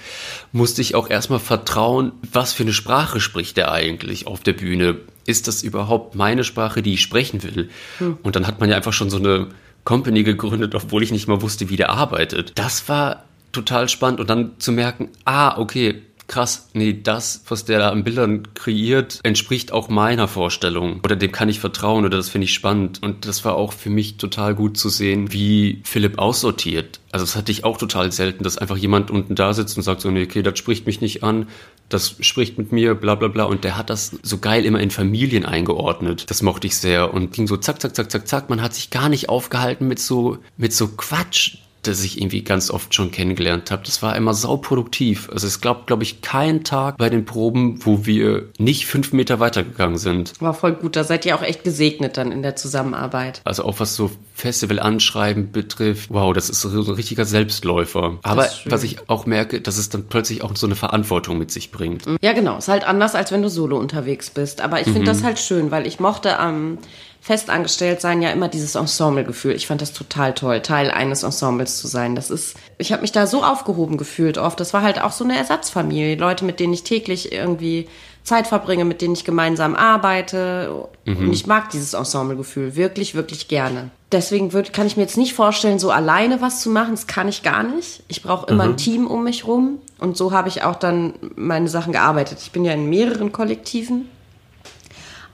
S3: musste ich auch erstmal vertrauen, was für eine Sprache spricht der eigentlich auf der Bühne. Ist das überhaupt meine Sprache, die ich sprechen will? Hm. Und dann hat man ja einfach schon so eine Company gegründet, obwohl ich nicht mal wusste, wie der arbeitet. Das war total spannend und dann zu merken, ah, okay, krass, nee, das, was der da an Bildern kreiert, entspricht auch meiner Vorstellung. Oder dem kann ich vertrauen oder das finde ich spannend. Und das war auch für mich total gut zu sehen, wie Philipp aussortiert. Also das hatte ich auch total selten, dass einfach jemand unten da sitzt und sagt so, nee, okay, das spricht mich nicht an, das spricht mit mir, bla bla bla. Und der hat das so geil immer in Familien eingeordnet. Das mochte ich sehr und ging so zack, zack, zack, zack, zack. Man hat sich gar nicht aufgehalten mit so, mit so Quatsch das ich irgendwie ganz oft schon kennengelernt habe. Das war immer sauproduktiv. Also es gab, glaube ich, keinen Tag bei den Proben, wo wir nicht fünf Meter weitergegangen sind.
S2: War voll gut. Da seid ihr auch echt gesegnet dann in der Zusammenarbeit.
S3: Also auch was so Festival-Anschreiben betrifft. Wow, das ist so ein richtiger Selbstläufer. Aber was ich auch merke, dass es dann plötzlich auch so eine Verantwortung mit sich bringt.
S2: Ja, genau. Ist halt anders, als wenn du solo unterwegs bist. Aber ich finde mhm. das halt schön, weil ich mochte am ähm, festangestellt sein ja immer dieses Ensemble-Gefühl. Ich fand das total toll, Teil eines Ensembles zu sein. Das ist, ich habe mich da so aufgehoben gefühlt oft. Das war halt auch so eine Ersatzfamilie, Leute, mit denen ich täglich irgendwie Zeit verbringe, mit denen ich gemeinsam arbeite. Mhm. Und ich mag dieses Ensemble-Gefühl wirklich, wirklich gerne. Deswegen würd, kann ich mir jetzt nicht vorstellen, so alleine was zu machen. Das kann ich gar nicht. Ich brauche immer mhm. ein Team um mich rum. Und so habe ich auch dann meine Sachen gearbeitet. Ich bin ja in mehreren Kollektiven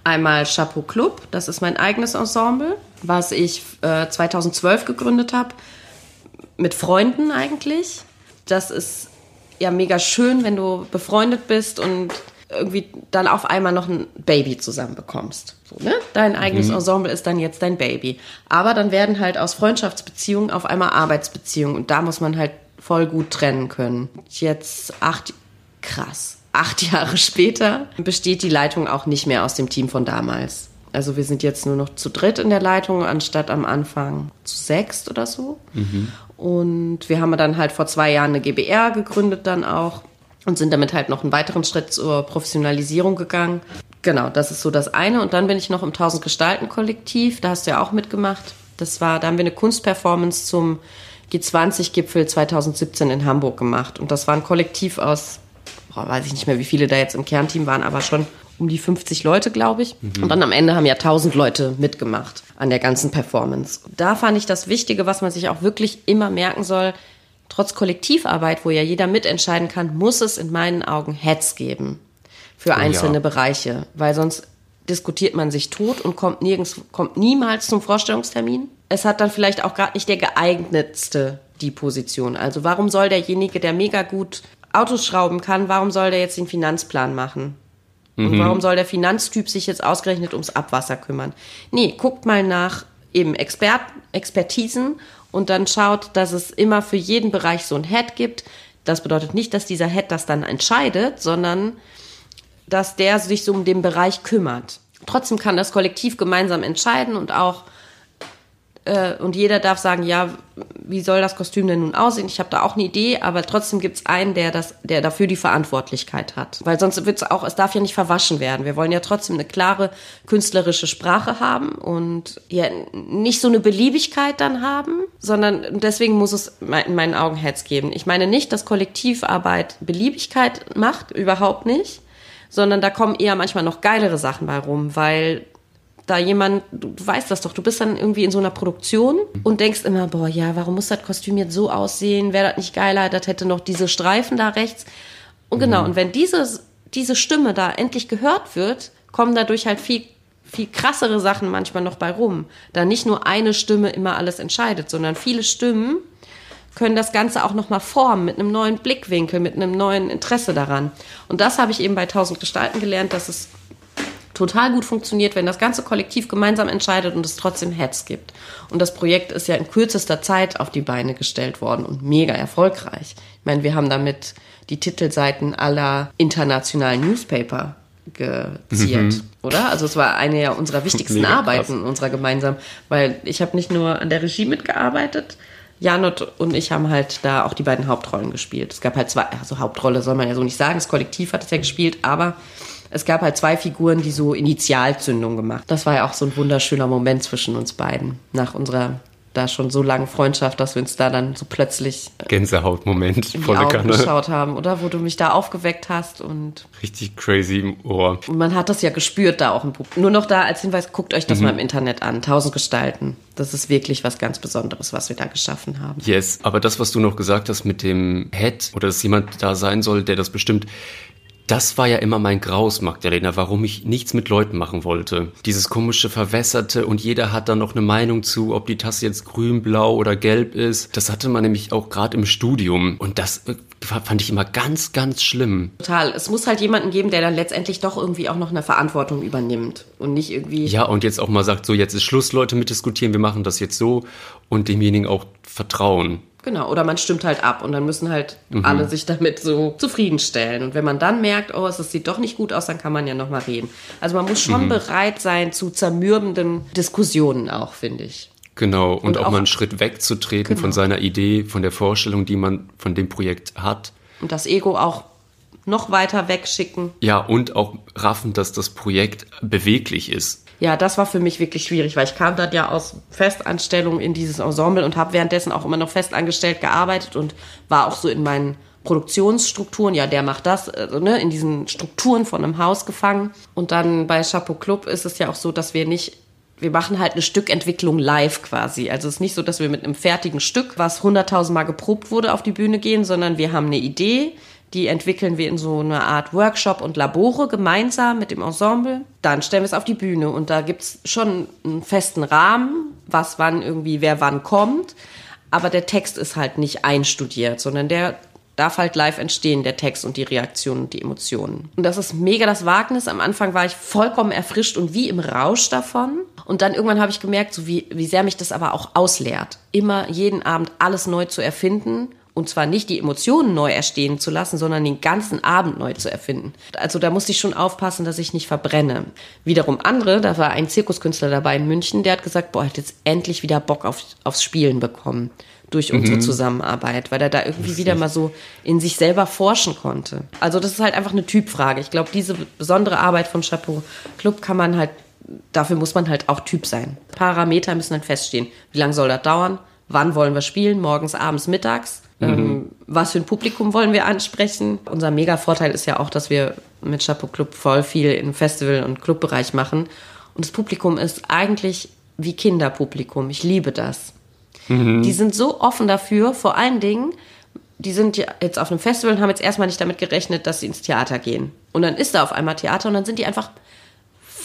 S2: Einmal Chapeau Club, das ist mein eigenes Ensemble, was ich äh, 2012 gegründet habe, mit Freunden eigentlich. Das ist ja mega schön, wenn du befreundet bist und irgendwie dann auf einmal noch ein Baby zusammen bekommst. So, ne? Dein eigenes mhm. Ensemble ist dann jetzt dein Baby. Aber dann werden halt aus Freundschaftsbeziehungen auf einmal Arbeitsbeziehungen und da muss man halt voll gut trennen können. Jetzt acht, krass acht Jahre später besteht die Leitung auch nicht mehr aus dem Team von damals. Also wir sind jetzt nur noch zu dritt in der Leitung, anstatt am Anfang zu sechst oder so. Mhm. Und wir haben dann halt vor zwei Jahren eine GBR gegründet dann auch. und sind damit halt noch einen weiteren Schritt zur Professionalisierung gegangen. Genau, das ist so das eine. Und dann bin ich noch im 1000 Gestalten Kollektiv, da hast du ja auch mitgemacht. Das war, da haben wir eine Kunstperformance zum G20-Gipfel 2017 in Hamburg gemacht. Und das war ein Kollektiv aus, boah, weiß ich nicht mehr, wie viele da jetzt im Kernteam waren, aber schon um die 50 Leute, glaube ich. Mhm. Und dann am Ende haben ja 1000 Leute mitgemacht an der ganzen Performance. Da fand ich das Wichtige, was man sich auch wirklich immer merken soll, trotz Kollektivarbeit, wo ja jeder mitentscheiden kann, muss es in meinen Augen Heads geben für oh, einzelne ja. Bereiche, weil sonst diskutiert man sich tot und kommt nirgends, kommt niemals zum Vorstellungstermin. Es hat dann vielleicht auch gerade nicht der geeignetste die Position. Also warum soll derjenige, der mega gut Autos schrauben kann, warum soll der jetzt den Finanzplan machen? Und mhm. warum soll der Finanztyp sich jetzt ausgerechnet ums Abwasser kümmern? Nee, guckt mal nach eben Expert, Expertisen und dann schaut, dass es immer für jeden Bereich so ein Head gibt. Das bedeutet nicht, dass dieser Head das dann entscheidet, sondern dass der sich so um den Bereich kümmert. Trotzdem kann das Kollektiv gemeinsam entscheiden und auch äh, und jeder darf sagen, ja, wie soll das Kostüm denn nun aussehen? Ich habe da auch eine Idee, aber trotzdem gibt es einen, der das, der dafür die Verantwortlichkeit hat. Weil sonst wird es auch, es darf ja nicht verwaschen werden. Wir wollen ja trotzdem eine klare künstlerische Sprache haben und ja nicht so eine Beliebigkeit dann haben, sondern deswegen muss es in meinen Augen Heads geben. Ich meine nicht, dass Kollektivarbeit Beliebigkeit macht, überhaupt nicht sondern da kommen eher manchmal noch geilere Sachen bei rum, weil da jemand, du, du weißt das doch, du bist dann irgendwie in so einer Produktion und denkst immer, boah, ja, warum muss das Kostüm jetzt so aussehen? Wäre das nicht geiler? Das hätte noch diese Streifen da rechts. Und genau, mhm. und wenn diese, diese Stimme da endlich gehört wird, kommen dadurch halt viel, viel krassere Sachen manchmal noch bei rum. Da nicht nur eine Stimme immer alles entscheidet, sondern viele Stimmen können das Ganze auch nochmal formen mit einem neuen Blickwinkel, mit einem neuen Interesse daran. Und das habe ich eben bei 1000 Gestalten gelernt, dass es total gut funktioniert, wenn das ganze Kollektiv gemeinsam entscheidet und es trotzdem Heads gibt. Und das Projekt ist ja in kürzester Zeit auf die Beine gestellt worden und mega erfolgreich. Ich meine, wir haben damit die Titelseiten aller internationalen Newspaper geziert, mhm. oder? Also es war eine ja unserer wichtigsten mega Arbeiten krass. unserer gemeinsam, weil ich habe nicht nur an der Regie mitgearbeitet, Janot und ich haben halt da auch die beiden Hauptrollen gespielt. Es gab halt zwei, also Hauptrolle soll man ja so nicht sagen, das Kollektiv hat es ja gespielt, aber es gab halt zwei Figuren, die so Initialzündung gemacht. Das war ja auch so ein wunderschöner Moment zwischen uns beiden. Nach unserer da schon so lange Freundschaft, dass wir uns da dann so plötzlich
S3: äh, Gänsehautmoment
S2: in die Augen Kanne. geschaut haben, oder wo du mich da aufgeweckt hast und
S3: richtig crazy im Ohr.
S2: Und man hat das ja gespürt da auch im Publikum. Nur noch da als Hinweis, guckt euch das mhm. mal im Internet an. Tausend Gestalten. Das ist wirklich was ganz Besonderes, was wir da geschaffen haben.
S3: Yes, aber das, was du noch gesagt hast mit dem Head oder dass jemand da sein soll, der das bestimmt, das war ja immer mein Graus, Magdalena, warum ich nichts mit Leuten machen wollte. Dieses komische Verwässerte und jeder hat da noch eine Meinung zu, ob die Tasse jetzt grün, blau oder gelb ist. Das hatte man nämlich auch gerade im Studium und das äh, fand ich immer ganz, ganz schlimm.
S2: Total. Es muss halt jemanden geben, der dann letztendlich doch irgendwie auch noch eine Verantwortung übernimmt und nicht irgendwie.
S3: Ja, und jetzt auch mal sagt, so jetzt ist Schluss, Leute mitdiskutieren, wir machen das jetzt so und demjenigen auch vertrauen.
S2: Genau, oder man stimmt halt ab und dann müssen halt mhm. alle sich damit so zufriedenstellen. Und wenn man dann merkt, oh, es sieht doch nicht gut aus, dann kann man ja nochmal reden. Also man muss schon mhm. bereit sein zu zermürbenden Diskussionen auch, finde ich.
S3: Genau, und, und auch, auch, mal einen Schritt wegzutreten genau. von seiner Idee, von der Vorstellung, die man von dem Projekt hat.
S2: Und das Ego auch noch weiter wegschicken.
S3: Ja, und auch raffen, dass das Projekt beweglich ist
S2: ja, das war für mich wirklich schwierig, weil ich kam dann ja aus Festanstellung in dieses Ensemble und habe währenddessen auch immer noch festangestellt gearbeitet und war auch so in meinen Produktionsstrukturen, ja, der macht das, also, ne, in diesen Strukturen von einem Haus gefangen. Und dann bei Chapeau Club ist es ja auch so, dass wir nicht wir machen halt eine Stückentwicklung live quasi. Also es ist nicht so, dass wir mit einem fertigen Stück, was hunderttausendmal geprobt wurde, auf die Bühne gehen, sondern wir haben eine Idee, die entwickeln wir in so einer Art Workshop und Labore gemeinsam mit dem Ensemble. Dann stellen wir es auf die Bühne und da gibt es schon einen festen Rahmen, was wann irgendwie, wer wann kommt. Aber der Text ist halt nicht einstudiert, sondern der darf halt live entstehen, der Text und die Reaktionen und die Emotionen. Und das ist mega das Wagnis. Am Anfang war ich vollkommen erfrischt und wie im Rausch davon. Und dann irgendwann habe ich gemerkt, so wie, wie sehr mich das aber auch ausleert. Immer jeden Abend alles neu zu erfinden Und zwar nicht die Emotionen neu erstehen zu lassen, sondern den ganzen Abend neu zu erfinden. Also da musste ich schon aufpassen, dass ich nicht verbrenne. Wiederum andere, da war ein Zirkuskünstler dabei in München, der hat gesagt, boah, er hat jetzt endlich wieder Bock auf, aufs Spielen bekommen durch unsere mhm. Zusammenarbeit, weil er da irgendwie wieder mal so in sich selber forschen konnte. Also das ist halt einfach eine Typfrage. Ich glaube, diese besondere Arbeit von Chapeau Club kann man halt, dafür muss man halt auch Typ sein. Parameter müssen dann feststehen. Wie lange soll das dauern? Wann wollen wir spielen? Morgens, abends, mittags? Mhm. Ähm, was für ein Publikum wollen wir ansprechen? Unser Mega-Vorteil ist ja auch, dass wir mit Chapeau Club voll viel im Festival- und Clubbereich machen. Und das Publikum ist eigentlich wie Kinderpublikum. Ich liebe das. Mhm. Die sind so offen dafür, vor allen Dingen, die sind jetzt auf einem Festival und haben jetzt erstmal nicht damit gerechnet, dass sie ins Theater gehen. Und dann ist da auf einmal Theater und dann sind die einfach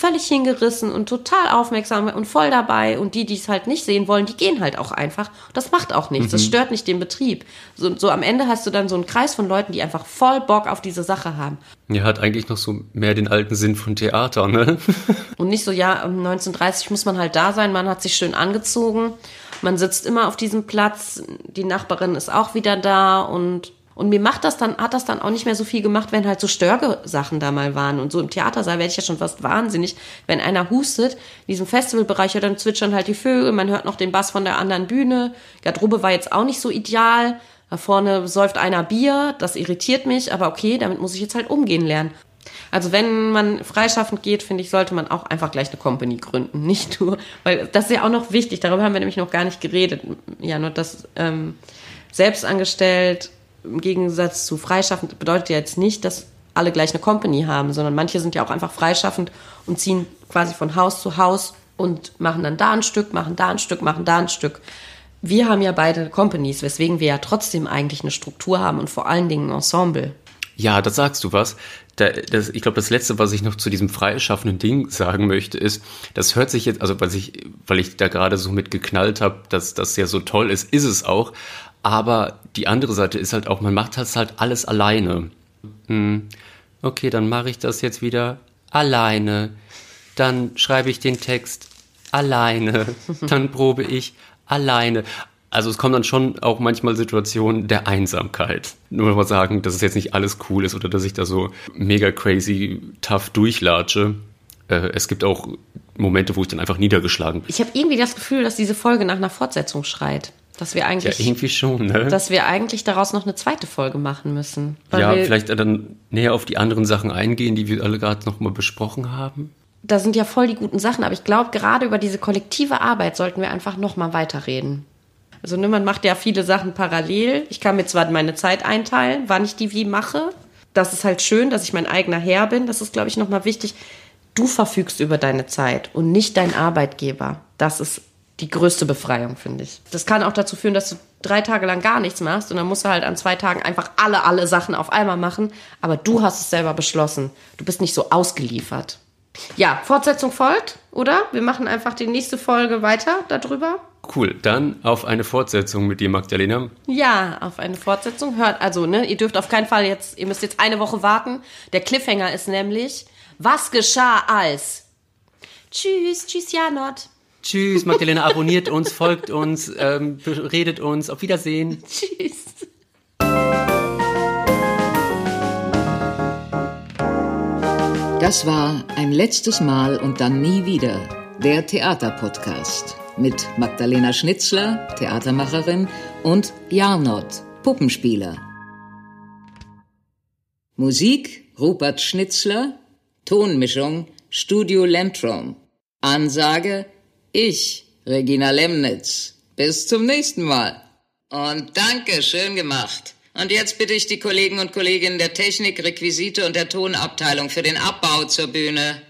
S2: völlig hingerissen und total aufmerksam und voll dabei. Und die, die es halt nicht sehen wollen, die gehen halt auch einfach. Das macht auch nichts. Mhm. Das stört nicht den Betrieb. So, so am Ende hast du dann so einen Kreis von Leuten, die einfach voll Bock auf diese Sache haben.
S3: Ja, hat eigentlich noch so mehr den alten Sinn von Theater, ne?
S2: und nicht so, ja, um 1930 muss man halt da sein, man hat sich schön angezogen. Man sitzt immer auf diesem Platz, die Nachbarin ist auch wieder da und und mir macht das dann, hat das dann auch nicht mehr so viel gemacht, wenn halt so Störgesachen da mal waren. Und so im Theatersaal werde ich ja schon fast wahnsinnig, wenn einer hustet. In diesem Festivalbereich, ja, dann zwitschern halt die Vögel, man hört noch den Bass von der anderen Bühne. Garderobe war jetzt auch nicht so ideal. Da vorne säuft einer Bier, das irritiert mich, aber okay, damit muss ich jetzt halt umgehen lernen. Also wenn man freischaffend geht, finde ich, sollte man auch einfach gleich eine Company gründen, nicht nur, weil das ist ja auch noch wichtig, darüber haben wir nämlich noch gar nicht geredet. Ja, nur das ähm, selbstangestellt im Gegensatz zu freischaffend bedeutet ja jetzt nicht, dass alle gleich eine Company haben, sondern manche sind ja auch einfach freischaffend und ziehen quasi von Haus zu Haus und machen dann da ein Stück, machen da ein Stück, machen da ein Stück. Wir haben ja beide Companies, weswegen wir ja trotzdem eigentlich eine Struktur haben und vor allen Dingen ein Ensemble.
S3: Ja, da sagst du was. Da, das, ich glaube, das Letzte, was ich noch zu diesem freischaffenden Ding sagen möchte, ist, das hört sich jetzt, also weil ich, weil ich da gerade so mit geknallt habe, dass das ja so toll ist, ist es auch. Aber die andere Seite ist halt auch, man macht das halt alles alleine. Hm. Okay, dann mache ich das jetzt wieder alleine. Dann schreibe ich den Text alleine. Dann probe ich alleine. Also es kommen dann schon auch manchmal Situationen der Einsamkeit. Nur mal sagen, dass es jetzt nicht alles cool ist oder dass ich da so mega crazy tough durchlatsche. Äh, es gibt auch Momente, wo ich dann einfach niedergeschlagen bin.
S2: Ich habe irgendwie das Gefühl, dass diese Folge nach einer Fortsetzung schreit. Dass wir eigentlich,
S3: ja, irgendwie schon, ne?
S2: Dass wir eigentlich daraus noch eine zweite Folge machen müssen.
S3: Ja, vielleicht dann näher auf die anderen Sachen eingehen, die wir alle gerade noch mal besprochen haben.
S2: Da sind ja voll die guten Sachen, aber ich glaube, gerade über diese kollektive Arbeit sollten wir einfach noch mal weiterreden. Also ne, man macht ja viele Sachen parallel. Ich kann mir zwar meine Zeit einteilen, wann ich die wie mache. Das ist halt schön, dass ich mein eigener Herr bin. Das ist, glaube ich, noch mal wichtig. Du verfügst über deine Zeit und nicht dein Arbeitgeber. Das ist die größte Befreiung, finde ich. Das kann auch dazu führen, dass du drei Tage lang gar nichts machst und dann musst du halt an zwei Tagen einfach alle, alle Sachen auf einmal machen. Aber du hast es selber beschlossen. Du bist nicht so ausgeliefert. Ja, Fortsetzung folgt, oder? Wir machen einfach die nächste Folge weiter darüber.
S3: Cool, dann auf eine Fortsetzung mit dir, Magdalena.
S2: Ja, auf eine Fortsetzung. Hört, also, ne, ihr dürft auf keinen Fall jetzt, ihr müsst jetzt eine Woche warten. Der Cliffhanger ist nämlich, was geschah als? Tschüss, tschüss, Janot.
S3: Tschüss, Magdalena, abonniert uns, folgt uns, ähm, redet uns. Auf Wiedersehen. Tschüss.
S1: Das war ein letztes Mal und dann nie wieder der Theaterpodcast mit Magdalena Schnitzler, Theatermacherin, und Jarnot, Puppenspieler. Musik Rupert Schnitzler, Tonmischung Studio Lentrum. Ansage ich, Regina Lemnitz. Bis zum nächsten Mal. Und danke, schön gemacht. Und jetzt bitte ich die Kollegen und Kolleginnen der Technik, Requisite und der Tonabteilung für den Abbau zur Bühne.